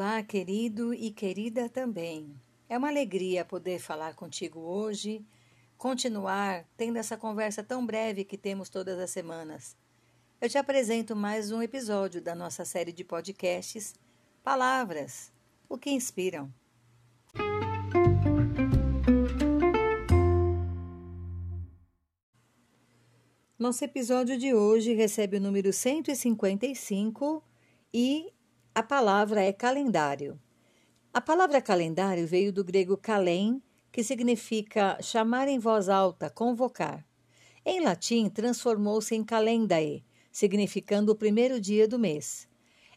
Olá, querido e querida também. É uma alegria poder falar contigo hoje, continuar tendo essa conversa tão breve que temos todas as semanas. Eu te apresento mais um episódio da nossa série de podcasts Palavras, o que inspiram. Nosso episódio de hoje recebe o número 155 e a palavra é calendário. A palavra calendário veio do grego kalem, que significa chamar em voz alta, convocar. Em latim, transformou-se em calendae, significando o primeiro dia do mês.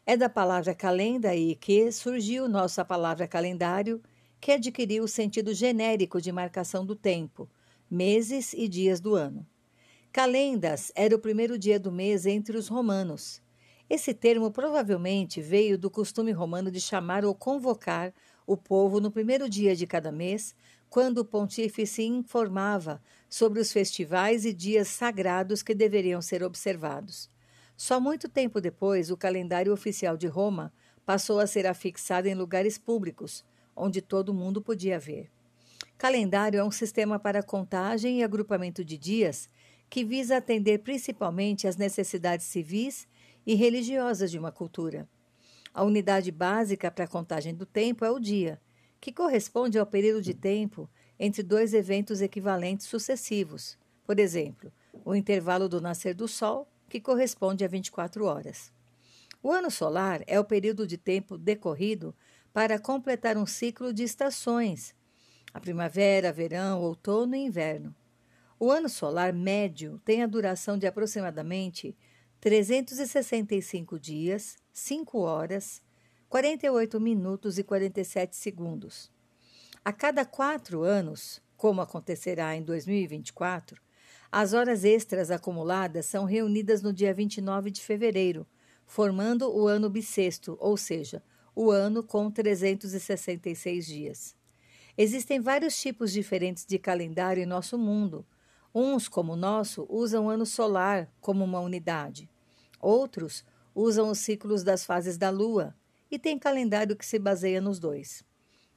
É da palavra calendae que surgiu nossa palavra calendário, que adquiriu o sentido genérico de marcação do tempo, meses e dias do ano. Calendas era o primeiro dia do mês entre os romanos. Esse termo provavelmente veio do costume romano de chamar ou convocar o povo no primeiro dia de cada mês, quando o pontífice informava sobre os festivais e dias sagrados que deveriam ser observados. Só muito tempo depois, o calendário oficial de Roma passou a ser afixado em lugares públicos, onde todo mundo podia ver. Calendário é um sistema para contagem e agrupamento de dias que visa atender principalmente às necessidades civis e religiosas de uma cultura. A unidade básica para a contagem do tempo é o dia, que corresponde ao período de tempo entre dois eventos equivalentes sucessivos. Por exemplo, o intervalo do nascer do Sol, que corresponde a 24 horas. O ano solar é o período de tempo decorrido para completar um ciclo de estações: a primavera, verão, outono e inverno. O ano solar médio tem a duração de aproximadamente 365 dias, 5 horas, 48 minutos e 47 segundos. A cada quatro anos, como acontecerá em 2024, as horas extras acumuladas são reunidas no dia 29 de fevereiro, formando o ano bissexto, ou seja, o ano com 366 dias. Existem vários tipos diferentes de calendário em nosso mundo. Uns, como o nosso, usam o ano solar como uma unidade. Outros usam os ciclos das fases da Lua e tem calendário que se baseia nos dois.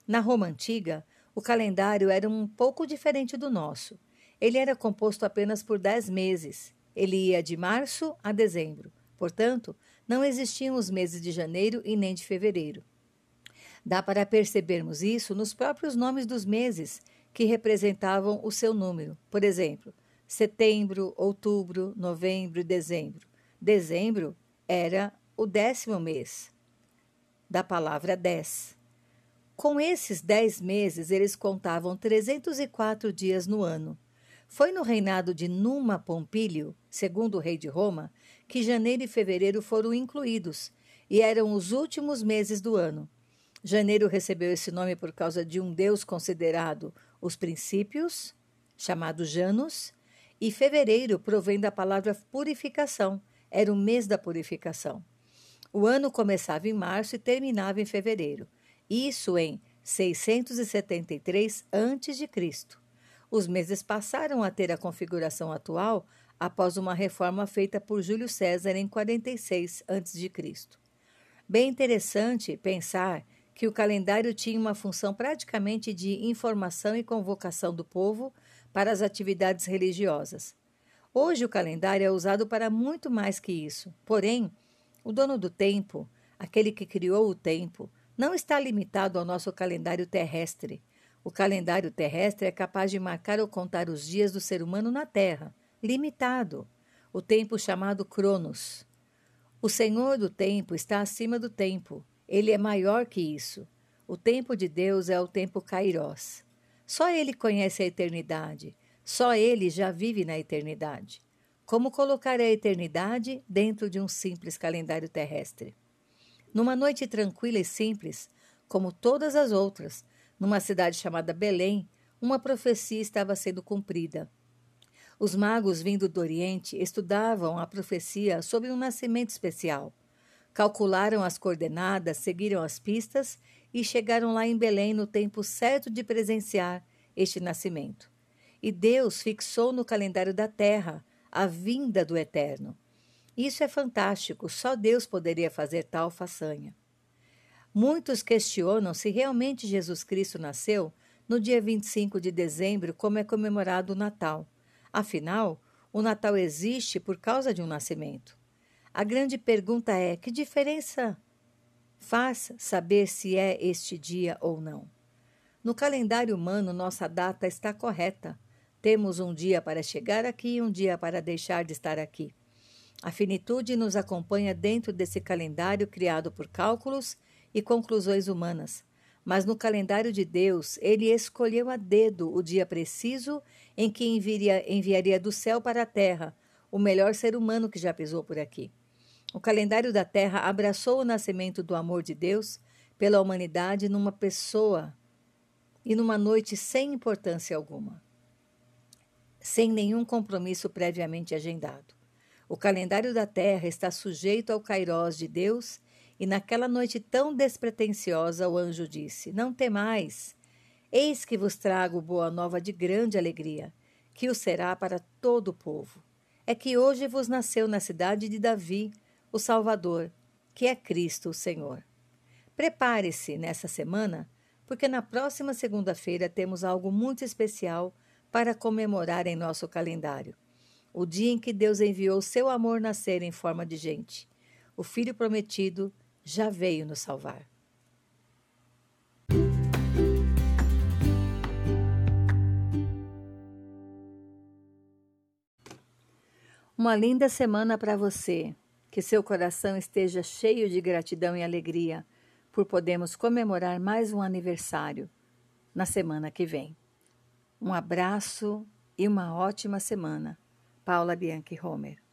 Na Roma antiga, o calendário era um pouco diferente do nosso. Ele era composto apenas por dez meses. Ele ia de março a dezembro. Portanto, não existiam os meses de janeiro e nem de fevereiro. Dá para percebermos isso nos próprios nomes dos meses, que representavam o seu número. Por exemplo, setembro, outubro, novembro e dezembro. Dezembro era o décimo mês da palavra dez. Com esses dez meses, eles contavam 304 dias no ano. Foi no reinado de Numa Pompílio, segundo o rei de Roma, que janeiro e fevereiro foram incluídos, e eram os últimos meses do ano. Janeiro recebeu esse nome por causa de um deus considerado os princípios, chamado Janus, e fevereiro provém da palavra purificação, era o mês da purificação. O ano começava em março e terminava em fevereiro. Isso em 673 a.C. Os meses passaram a ter a configuração atual após uma reforma feita por Júlio César em 46 a.C. Bem interessante pensar que o calendário tinha uma função praticamente de informação e convocação do povo para as atividades religiosas. Hoje o calendário é usado para muito mais que isso. Porém, o dono do tempo, aquele que criou o tempo, não está limitado ao nosso calendário terrestre. O calendário terrestre é capaz de marcar ou contar os dias do ser humano na Terra, limitado. O tempo chamado Cronos. O Senhor do tempo está acima do tempo. Ele é maior que isso. O tempo de Deus é o tempo Kairos. Só ele conhece a eternidade. Só ele já vive na eternidade. Como colocar a eternidade dentro de um simples calendário terrestre? Numa noite tranquila e simples, como todas as outras, numa cidade chamada Belém, uma profecia estava sendo cumprida. Os magos vindo do Oriente estudavam a profecia sobre um nascimento especial. Calcularam as coordenadas, seguiram as pistas e chegaram lá em Belém no tempo certo de presenciar este nascimento. E Deus fixou no calendário da terra a vinda do Eterno. Isso é fantástico, só Deus poderia fazer tal façanha. Muitos questionam se realmente Jesus Cristo nasceu no dia 25 de dezembro, como é comemorado o Natal. Afinal, o Natal existe por causa de um nascimento. A grande pergunta é: que diferença faz saber se é este dia ou não? No calendário humano, nossa data está correta. Temos um dia para chegar aqui e um dia para deixar de estar aqui. A finitude nos acompanha dentro desse calendário criado por cálculos e conclusões humanas. Mas no calendário de Deus, ele escolheu a dedo o dia preciso em que enviaria, enviaria do céu para a terra o melhor ser humano que já pisou por aqui. O calendário da terra abraçou o nascimento do amor de Deus pela humanidade numa pessoa e numa noite sem importância alguma, sem nenhum compromisso previamente agendado. O calendário da terra está sujeito ao kairós de Deus e naquela noite tão despretensiosa, o anjo disse: Não temais, eis que vos trago boa nova de grande alegria, que o será para todo o povo. É que hoje vos nasceu na cidade de Davi o Salvador, que é Cristo o Senhor. Prepare-se nessa semana, porque na próxima segunda-feira temos algo muito especial para comemorar em nosso calendário. O dia em que Deus enviou seu amor nascer em forma de gente. O Filho prometido já veio nos salvar. Uma linda semana para você. Que seu coração esteja cheio de gratidão e alegria por podermos comemorar mais um aniversário na semana que vem. Um abraço e uma ótima semana. Paula Bianchi Homer